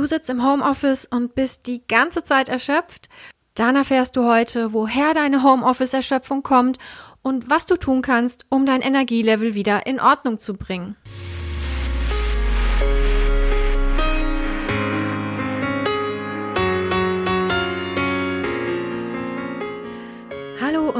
Du sitzt im Homeoffice und bist die ganze Zeit erschöpft? Dann erfährst du heute, woher deine Homeoffice-Erschöpfung kommt und was du tun kannst, um dein Energielevel wieder in Ordnung zu bringen.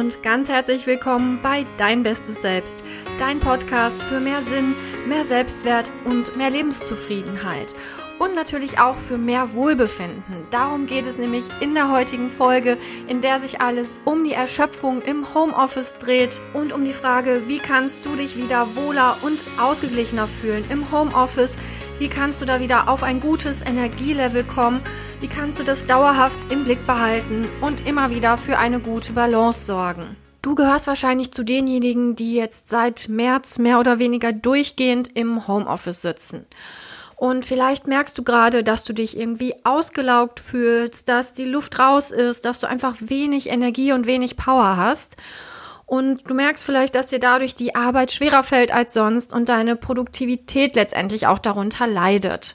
Und ganz herzlich willkommen bei Dein Bestes Selbst, dein Podcast für mehr Sinn, mehr Selbstwert und mehr Lebenszufriedenheit und natürlich auch für mehr Wohlbefinden. Darum geht es nämlich in der heutigen Folge, in der sich alles um die Erschöpfung im Homeoffice dreht und um die Frage, wie kannst du dich wieder wohler und ausgeglichener fühlen im Homeoffice? Wie kannst du da wieder auf ein gutes Energielevel kommen? Wie kannst du das dauerhaft im Blick behalten und immer wieder für eine gute Balance sorgen? Du gehörst wahrscheinlich zu denjenigen, die jetzt seit März mehr oder weniger durchgehend im Homeoffice sitzen. Und vielleicht merkst du gerade, dass du dich irgendwie ausgelaugt fühlst, dass die Luft raus ist, dass du einfach wenig Energie und wenig Power hast. Und du merkst vielleicht, dass dir dadurch die Arbeit schwerer fällt als sonst und deine Produktivität letztendlich auch darunter leidet.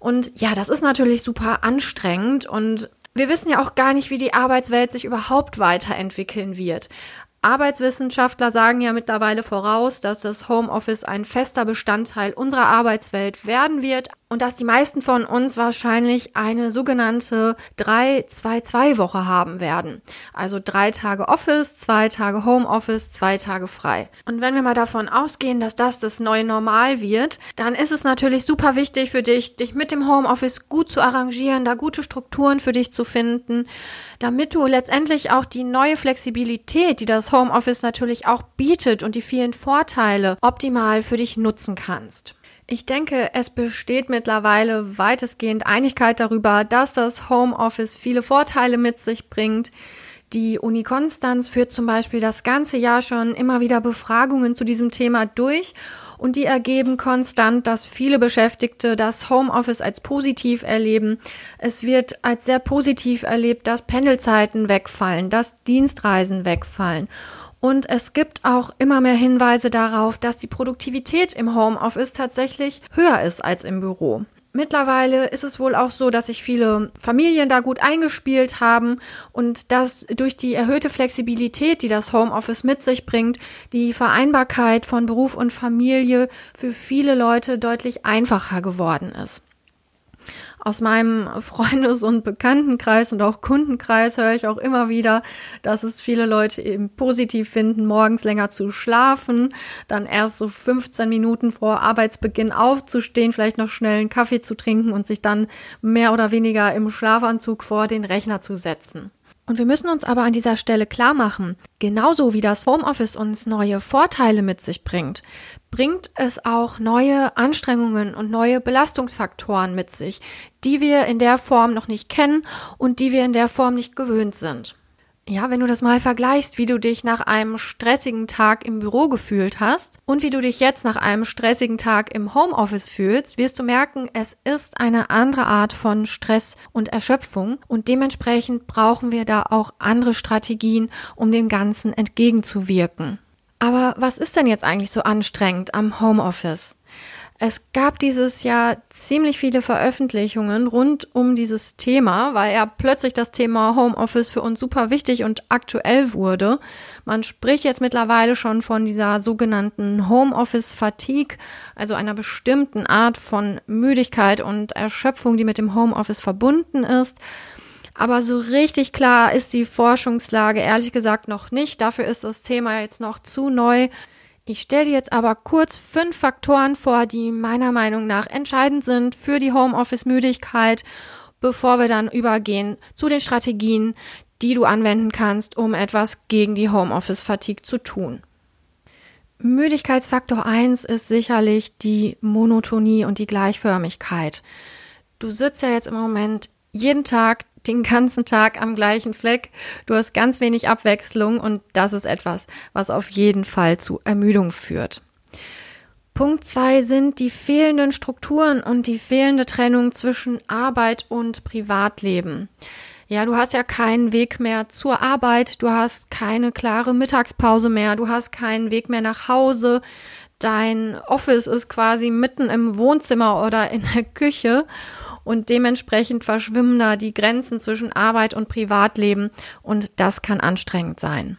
Und ja, das ist natürlich super anstrengend und wir wissen ja auch gar nicht, wie die Arbeitswelt sich überhaupt weiterentwickeln wird. Arbeitswissenschaftler sagen ja mittlerweile voraus, dass das Homeoffice ein fester Bestandteil unserer Arbeitswelt werden wird und dass die meisten von uns wahrscheinlich eine sogenannte 3-2-2-Woche haben werden. Also drei Tage Office, zwei Tage Homeoffice, zwei Tage frei. Und wenn wir mal davon ausgehen, dass das das neue Normal wird, dann ist es natürlich super wichtig für dich, dich mit dem Homeoffice gut zu arrangieren, da gute Strukturen für dich zu finden, damit du letztendlich auch die neue Flexibilität, die das Homeoffice natürlich auch bietet und die vielen Vorteile optimal für dich nutzen kannst. Ich denke, es besteht mittlerweile weitestgehend Einigkeit darüber, dass das Homeoffice viele Vorteile mit sich bringt. Die Uni Konstanz führt zum Beispiel das ganze Jahr schon immer wieder Befragungen zu diesem Thema durch und die ergeben konstant, dass viele Beschäftigte das Homeoffice als positiv erleben. Es wird als sehr positiv erlebt, dass Pendelzeiten wegfallen, dass Dienstreisen wegfallen. Und es gibt auch immer mehr Hinweise darauf, dass die Produktivität im Homeoffice tatsächlich höher ist als im Büro. Mittlerweile ist es wohl auch so, dass sich viele Familien da gut eingespielt haben und dass durch die erhöhte Flexibilität, die das Homeoffice mit sich bringt, die Vereinbarkeit von Beruf und Familie für viele Leute deutlich einfacher geworden ist. Aus meinem Freundes- und Bekanntenkreis und auch Kundenkreis höre ich auch immer wieder, dass es viele Leute eben positiv finden, morgens länger zu schlafen, dann erst so 15 Minuten vor Arbeitsbeginn aufzustehen, vielleicht noch schnell einen Kaffee zu trinken und sich dann mehr oder weniger im Schlafanzug vor den Rechner zu setzen. Und wir müssen uns aber an dieser Stelle klar machen, genauso wie das Homeoffice uns neue Vorteile mit sich bringt, bringt es auch neue Anstrengungen und neue Belastungsfaktoren mit sich, die wir in der Form noch nicht kennen und die wir in der Form nicht gewöhnt sind. Ja, wenn du das mal vergleichst, wie du dich nach einem stressigen Tag im Büro gefühlt hast und wie du dich jetzt nach einem stressigen Tag im Homeoffice fühlst, wirst du merken, es ist eine andere Art von Stress und Erschöpfung und dementsprechend brauchen wir da auch andere Strategien, um dem Ganzen entgegenzuwirken. Aber was ist denn jetzt eigentlich so anstrengend am Homeoffice? Es gab dieses Jahr ziemlich viele Veröffentlichungen rund um dieses Thema, weil ja plötzlich das Thema Homeoffice für uns super wichtig und aktuell wurde. Man spricht jetzt mittlerweile schon von dieser sogenannten Homeoffice Fatigue, also einer bestimmten Art von Müdigkeit und Erschöpfung, die mit dem Homeoffice verbunden ist. Aber so richtig klar ist die Forschungslage ehrlich gesagt noch nicht. Dafür ist das Thema jetzt noch zu neu. Ich stelle dir jetzt aber kurz fünf Faktoren vor, die meiner Meinung nach entscheidend sind für die Homeoffice-Müdigkeit, bevor wir dann übergehen zu den Strategien, die du anwenden kannst, um etwas gegen die Homeoffice-Fatigue zu tun. Müdigkeitsfaktor 1 ist sicherlich die Monotonie und die Gleichförmigkeit. Du sitzt ja jetzt im Moment jeden Tag den ganzen Tag am gleichen Fleck. Du hast ganz wenig Abwechslung und das ist etwas, was auf jeden Fall zu Ermüdung führt. Punkt zwei sind die fehlenden Strukturen und die fehlende Trennung zwischen Arbeit und Privatleben. Ja, du hast ja keinen Weg mehr zur Arbeit, du hast keine klare Mittagspause mehr, du hast keinen Weg mehr nach Hause. Dein Office ist quasi mitten im Wohnzimmer oder in der Küche und dementsprechend verschwimmen da die Grenzen zwischen Arbeit und Privatleben und das kann anstrengend sein.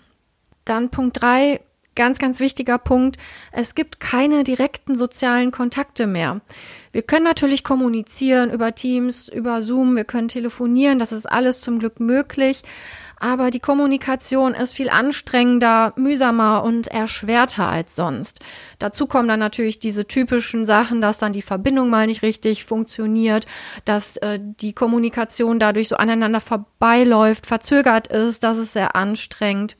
Dann Punkt drei ganz, ganz wichtiger Punkt. Es gibt keine direkten sozialen Kontakte mehr. Wir können natürlich kommunizieren über Teams, über Zoom, wir können telefonieren, das ist alles zum Glück möglich. Aber die Kommunikation ist viel anstrengender, mühsamer und erschwerter als sonst. Dazu kommen dann natürlich diese typischen Sachen, dass dann die Verbindung mal nicht richtig funktioniert, dass äh, die Kommunikation dadurch so aneinander vorbeiläuft, verzögert ist, das ist sehr anstrengend.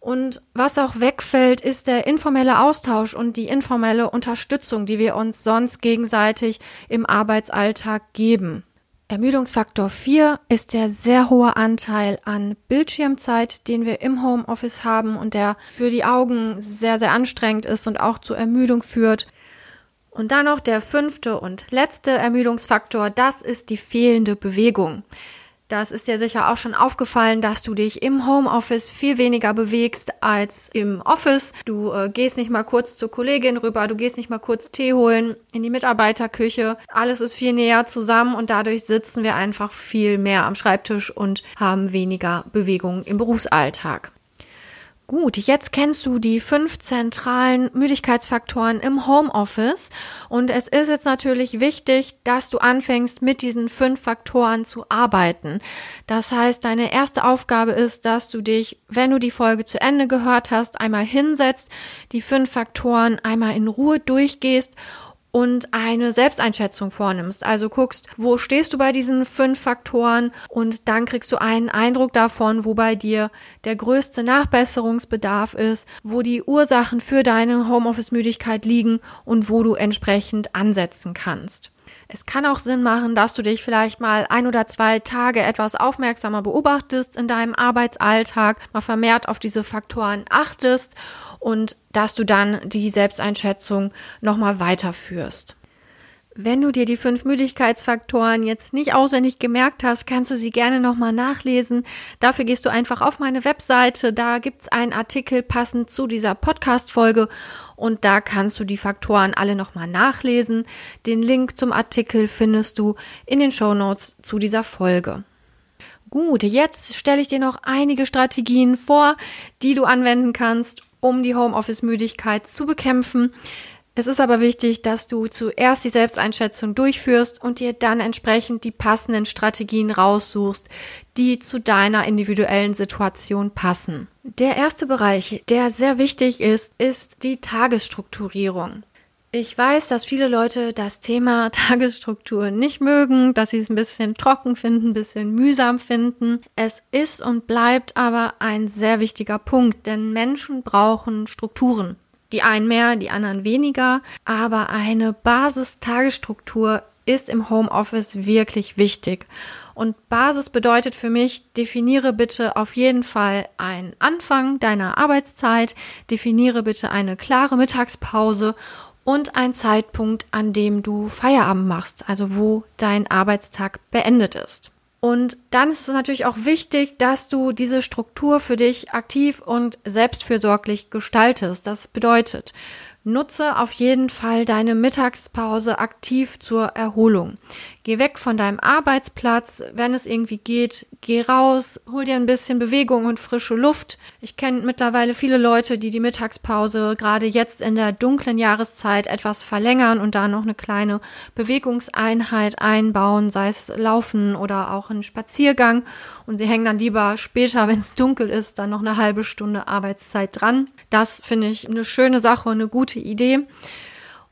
Und was auch wegfällt, ist der informelle Austausch und die informelle Unterstützung, die wir uns sonst gegenseitig im Arbeitsalltag geben. Ermüdungsfaktor 4 ist der sehr hohe Anteil an Bildschirmzeit, den wir im Homeoffice haben und der für die Augen sehr, sehr anstrengend ist und auch zu Ermüdung führt. Und dann noch der fünfte und letzte Ermüdungsfaktor, das ist die fehlende Bewegung. Das ist dir sicher auch schon aufgefallen, dass du dich im Homeoffice viel weniger bewegst als im Office. Du äh, gehst nicht mal kurz zur Kollegin rüber, du gehst nicht mal kurz Tee holen in die Mitarbeiterküche. Alles ist viel näher zusammen und dadurch sitzen wir einfach viel mehr am Schreibtisch und haben weniger Bewegung im Berufsalltag. Gut, jetzt kennst du die fünf zentralen Müdigkeitsfaktoren im Homeoffice und es ist jetzt natürlich wichtig, dass du anfängst mit diesen fünf Faktoren zu arbeiten. Das heißt, deine erste Aufgabe ist, dass du dich, wenn du die Folge zu Ende gehört hast, einmal hinsetzt, die fünf Faktoren einmal in Ruhe durchgehst und eine Selbsteinschätzung vornimmst. Also guckst, wo stehst du bei diesen fünf Faktoren und dann kriegst du einen Eindruck davon, wo bei dir der größte Nachbesserungsbedarf ist, wo die Ursachen für deine Homeoffice-Müdigkeit liegen und wo du entsprechend ansetzen kannst. Es kann auch Sinn machen, dass du dich vielleicht mal ein oder zwei Tage etwas aufmerksamer beobachtest in deinem Arbeitsalltag, mal vermehrt auf diese Faktoren achtest und dass du dann die Selbsteinschätzung nochmal weiterführst. Wenn du dir die fünf Müdigkeitsfaktoren jetzt nicht auswendig gemerkt hast, kannst du sie gerne nochmal nachlesen. Dafür gehst du einfach auf meine Webseite. Da gibt's einen Artikel passend zu dieser Podcast-Folge und da kannst du die Faktoren alle nochmal nachlesen. Den Link zum Artikel findest du in den Show Notes zu dieser Folge. Gut, jetzt stelle ich dir noch einige Strategien vor, die du anwenden kannst, um die Homeoffice-Müdigkeit zu bekämpfen. Es ist aber wichtig, dass du zuerst die Selbsteinschätzung durchführst und dir dann entsprechend die passenden Strategien raussuchst, die zu deiner individuellen Situation passen. Der erste Bereich, der sehr wichtig ist, ist die Tagesstrukturierung. Ich weiß, dass viele Leute das Thema Tagesstruktur nicht mögen, dass sie es ein bisschen trocken finden, ein bisschen mühsam finden. Es ist und bleibt aber ein sehr wichtiger Punkt, denn Menschen brauchen Strukturen. Die einen mehr, die anderen weniger, aber eine Basis-Tagesstruktur ist im Homeoffice wirklich wichtig. Und Basis bedeutet für mich, definiere bitte auf jeden Fall einen Anfang deiner Arbeitszeit, definiere bitte eine klare Mittagspause und einen Zeitpunkt, an dem du Feierabend machst, also wo dein Arbeitstag beendet ist. Und dann ist es natürlich auch wichtig, dass du diese Struktur für dich aktiv und selbstfürsorglich gestaltest. Das bedeutet, Nutze auf jeden Fall deine Mittagspause aktiv zur Erholung. Geh weg von deinem Arbeitsplatz, wenn es irgendwie geht. Geh raus, hol dir ein bisschen Bewegung und frische Luft. Ich kenne mittlerweile viele Leute, die die Mittagspause gerade jetzt in der dunklen Jahreszeit etwas verlängern und da noch eine kleine Bewegungseinheit einbauen, sei es Laufen oder auch ein Spaziergang. Und sie hängen dann lieber später, wenn es dunkel ist, dann noch eine halbe Stunde Arbeitszeit dran. Das finde ich eine schöne Sache und eine gute Idee.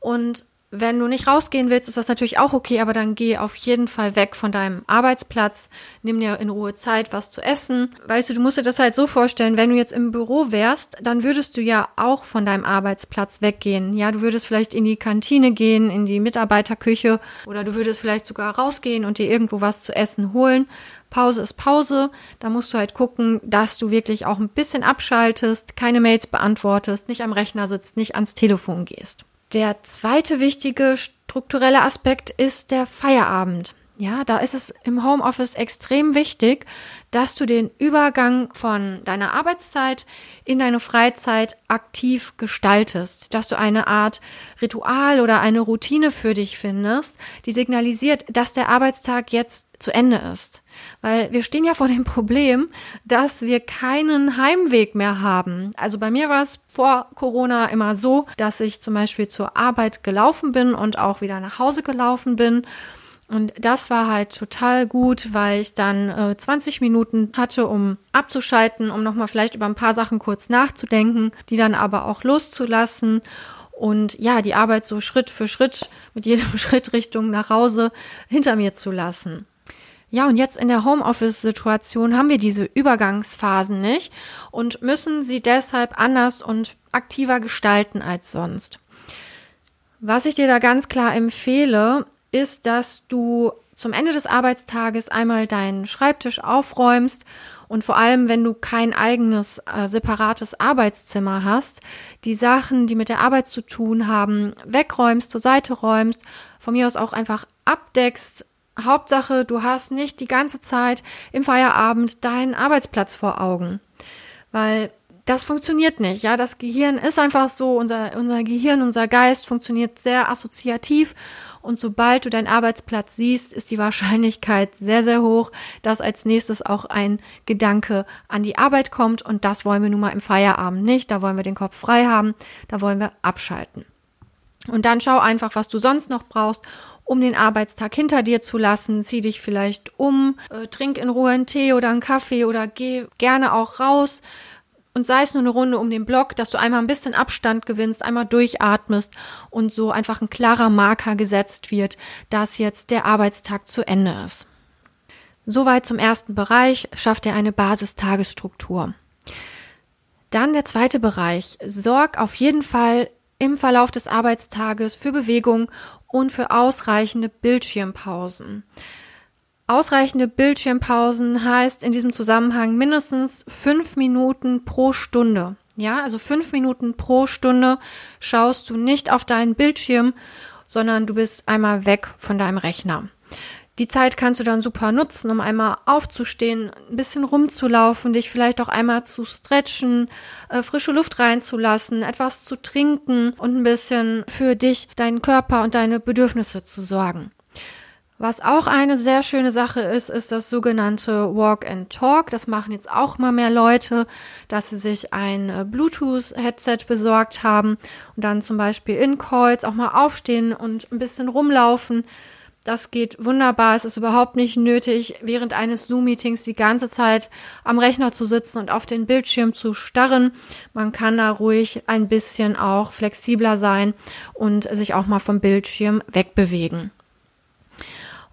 Und wenn du nicht rausgehen willst, ist das natürlich auch okay, aber dann geh auf jeden Fall weg von deinem Arbeitsplatz, nimm dir in Ruhe Zeit, was zu essen. Weißt du, du musst dir das halt so vorstellen, wenn du jetzt im Büro wärst, dann würdest du ja auch von deinem Arbeitsplatz weggehen. Ja, du würdest vielleicht in die Kantine gehen, in die Mitarbeiterküche oder du würdest vielleicht sogar rausgehen und dir irgendwo was zu essen holen. Pause ist Pause. Da musst du halt gucken, dass du wirklich auch ein bisschen abschaltest, keine Mails beantwortest, nicht am Rechner sitzt, nicht ans Telefon gehst. Der zweite wichtige strukturelle Aspekt ist der Feierabend. Ja, da ist es im Homeoffice extrem wichtig, dass du den Übergang von deiner Arbeitszeit in deine Freizeit aktiv gestaltest, dass du eine Art Ritual oder eine Routine für dich findest, die signalisiert, dass der Arbeitstag jetzt zu Ende ist. Weil wir stehen ja vor dem Problem, dass wir keinen Heimweg mehr haben. Also bei mir war es vor Corona immer so, dass ich zum Beispiel zur Arbeit gelaufen bin und auch wieder nach Hause gelaufen bin. Und das war halt total gut, weil ich dann äh, 20 Minuten hatte, um abzuschalten, um nochmal vielleicht über ein paar Sachen kurz nachzudenken, die dann aber auch loszulassen und ja, die Arbeit so Schritt für Schritt mit jedem Schritt Richtung nach Hause hinter mir zu lassen. Ja, und jetzt in der Homeoffice-Situation haben wir diese Übergangsphasen nicht und müssen sie deshalb anders und aktiver gestalten als sonst. Was ich dir da ganz klar empfehle, ist, dass du zum Ende des Arbeitstages einmal deinen Schreibtisch aufräumst und vor allem, wenn du kein eigenes äh, separates Arbeitszimmer hast, die Sachen, die mit der Arbeit zu tun haben, wegräumst, zur Seite räumst, von mir aus auch einfach abdeckst. Hauptsache, du hast nicht die ganze Zeit im Feierabend deinen Arbeitsplatz vor Augen. Weil das funktioniert nicht. Ja, das Gehirn ist einfach so, unser, unser Gehirn, unser Geist funktioniert sehr assoziativ und sobald du deinen Arbeitsplatz siehst, ist die Wahrscheinlichkeit sehr, sehr hoch, dass als nächstes auch ein Gedanke an die Arbeit kommt. Und das wollen wir nun mal im Feierabend nicht. Da wollen wir den Kopf frei haben. Da wollen wir abschalten. Und dann schau einfach, was du sonst noch brauchst, um den Arbeitstag hinter dir zu lassen. Zieh dich vielleicht um, äh, trink in Ruhe einen Tee oder einen Kaffee oder geh gerne auch raus und sei es nur eine Runde um den Block, dass du einmal ein bisschen Abstand gewinnst, einmal durchatmest und so einfach ein klarer Marker gesetzt wird, dass jetzt der Arbeitstag zu Ende ist. Soweit zum ersten Bereich, schafft er eine Basistagesstruktur. Dann der zweite Bereich. Sorg auf jeden Fall im Verlauf des Arbeitstages für Bewegung und für ausreichende Bildschirmpausen. Ausreichende Bildschirmpausen heißt in diesem Zusammenhang mindestens fünf Minuten pro Stunde. Ja, also fünf Minuten pro Stunde schaust du nicht auf deinen Bildschirm, sondern du bist einmal weg von deinem Rechner. Die Zeit kannst du dann super nutzen, um einmal aufzustehen, ein bisschen rumzulaufen, dich vielleicht auch einmal zu stretchen, äh, frische Luft reinzulassen, etwas zu trinken und ein bisschen für dich, deinen Körper und deine Bedürfnisse zu sorgen. Was auch eine sehr schöne Sache ist, ist das sogenannte Walk and Talk. Das machen jetzt auch mal mehr Leute, dass sie sich ein äh, Bluetooth-Headset besorgt haben und dann zum Beispiel in Calls auch mal aufstehen und ein bisschen rumlaufen. Das geht wunderbar. Es ist überhaupt nicht nötig, während eines Zoom-Meetings die ganze Zeit am Rechner zu sitzen und auf den Bildschirm zu starren. Man kann da ruhig ein bisschen auch flexibler sein und sich auch mal vom Bildschirm wegbewegen.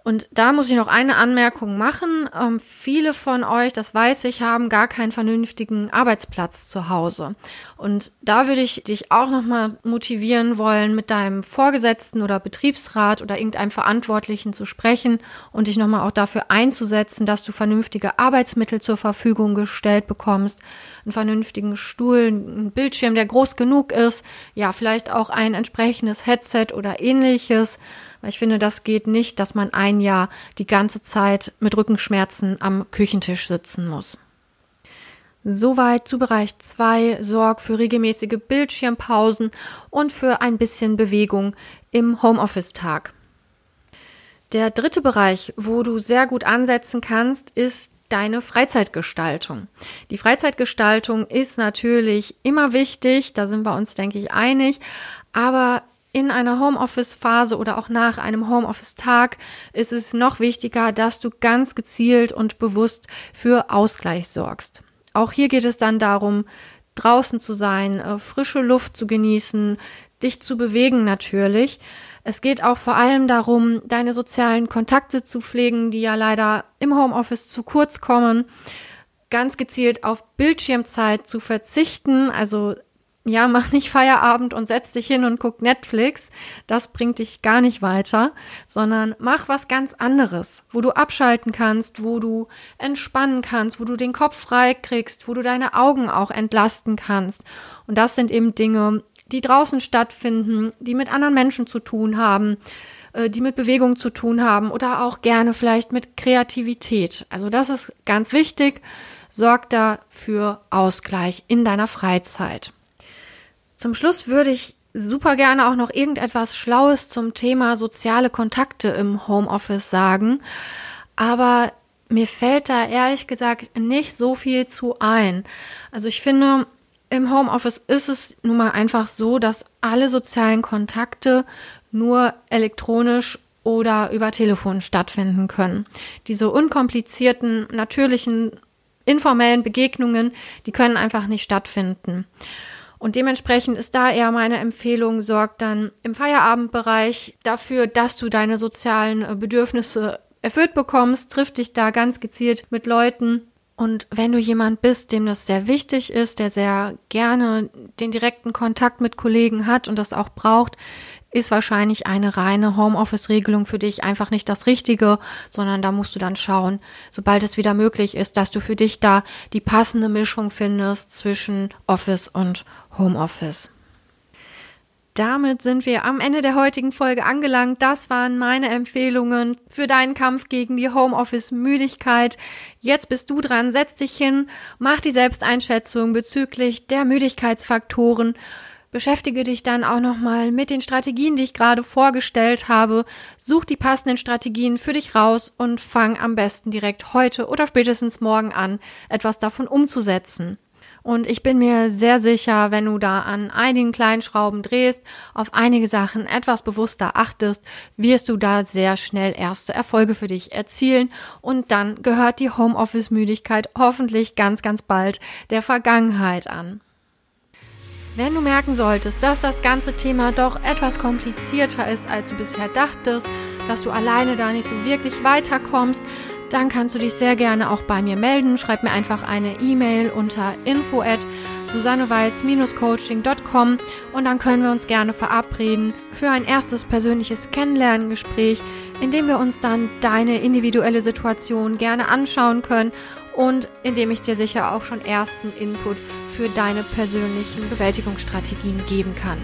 Und da muss ich noch eine Anmerkung machen. Ähm, viele von euch, das weiß ich, haben gar keinen vernünftigen Arbeitsplatz zu Hause. Und da würde ich dich auch nochmal motivieren wollen, mit deinem Vorgesetzten oder Betriebsrat oder irgendeinem Verantwortlichen zu sprechen und dich nochmal auch dafür einzusetzen, dass du vernünftige Arbeitsmittel zur Verfügung gestellt bekommst, einen vernünftigen Stuhl, einen Bildschirm, der groß genug ist, ja, vielleicht auch ein entsprechendes Headset oder ähnliches weil ich finde, das geht nicht, dass man ein Jahr die ganze Zeit mit Rückenschmerzen am Küchentisch sitzen muss. Soweit zu Bereich 2. Sorg für regelmäßige Bildschirmpausen und für ein bisschen Bewegung im Homeoffice-Tag. Der dritte Bereich, wo du sehr gut ansetzen kannst, ist deine Freizeitgestaltung. Die Freizeitgestaltung ist natürlich immer wichtig, da sind wir uns, denke ich, einig, aber in einer Homeoffice-Phase oder auch nach einem Homeoffice-Tag ist es noch wichtiger, dass du ganz gezielt und bewusst für Ausgleich sorgst. Auch hier geht es dann darum, draußen zu sein, äh, frische Luft zu genießen, dich zu bewegen natürlich. Es geht auch vor allem darum, deine sozialen Kontakte zu pflegen, die ja leider im Homeoffice zu kurz kommen. Ganz gezielt auf Bildschirmzeit zu verzichten, also ja, mach nicht Feierabend und setz dich hin und guck Netflix. Das bringt dich gar nicht weiter, sondern mach was ganz anderes, wo du abschalten kannst, wo du entspannen kannst, wo du den Kopf frei kriegst, wo du deine Augen auch entlasten kannst. Und das sind eben Dinge, die draußen stattfinden, die mit anderen Menschen zu tun haben, äh, die mit Bewegung zu tun haben oder auch gerne vielleicht mit Kreativität. Also das ist ganz wichtig. Sorg da für Ausgleich in deiner Freizeit. Zum Schluss würde ich super gerne auch noch irgendetwas Schlaues zum Thema soziale Kontakte im Homeoffice sagen. Aber mir fällt da ehrlich gesagt nicht so viel zu ein. Also ich finde, im Homeoffice ist es nun mal einfach so, dass alle sozialen Kontakte nur elektronisch oder über Telefon stattfinden können. Diese unkomplizierten, natürlichen, informellen Begegnungen, die können einfach nicht stattfinden. Und dementsprechend ist da eher meine Empfehlung, sorg dann im Feierabendbereich dafür, dass du deine sozialen äh, Bedürfnisse erfüllt bekommst, triff dich da ganz gezielt mit Leuten. Und wenn du jemand bist, dem das sehr wichtig ist, der sehr gerne den direkten Kontakt mit Kollegen hat und das auch braucht, ist wahrscheinlich eine reine Homeoffice-Regelung für dich einfach nicht das Richtige, sondern da musst du dann schauen, sobald es wieder möglich ist, dass du für dich da die passende Mischung findest zwischen Office und Homeoffice. Damit sind wir am Ende der heutigen Folge angelangt. Das waren meine Empfehlungen für deinen Kampf gegen die Homeoffice-Müdigkeit. Jetzt bist du dran. Setz dich hin, mach die Selbsteinschätzung bezüglich der Müdigkeitsfaktoren Beschäftige dich dann auch nochmal mit den Strategien, die ich gerade vorgestellt habe. Such die passenden Strategien für dich raus und fang am besten direkt heute oder spätestens morgen an, etwas davon umzusetzen. Und ich bin mir sehr sicher, wenn du da an einigen kleinen Schrauben drehst, auf einige Sachen etwas bewusster achtest, wirst du da sehr schnell erste Erfolge für dich erzielen. Und dann gehört die Homeoffice-Müdigkeit hoffentlich ganz, ganz bald der Vergangenheit an. Wenn du merken solltest, dass das ganze Thema doch etwas komplizierter ist, als du bisher dachtest, dass du alleine da nicht so wirklich weiterkommst, dann kannst du dich sehr gerne auch bei mir melden. Schreib mir einfach eine E-Mail unter info at susanneweiß-coaching.com und dann können wir uns gerne verabreden für ein erstes persönliches Kennenlerngespräch, in dem wir uns dann deine individuelle Situation gerne anschauen können und in dem ich dir sicher auch schon ersten Input für deine persönlichen Bewältigungsstrategien geben kann.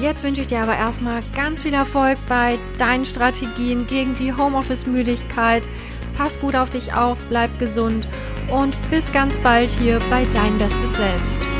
Jetzt wünsche ich dir aber erstmal ganz viel Erfolg bei deinen Strategien gegen die Homeoffice-Müdigkeit. Pass gut auf dich auf, bleib gesund und bis ganz bald hier bei Dein Bestes Selbst.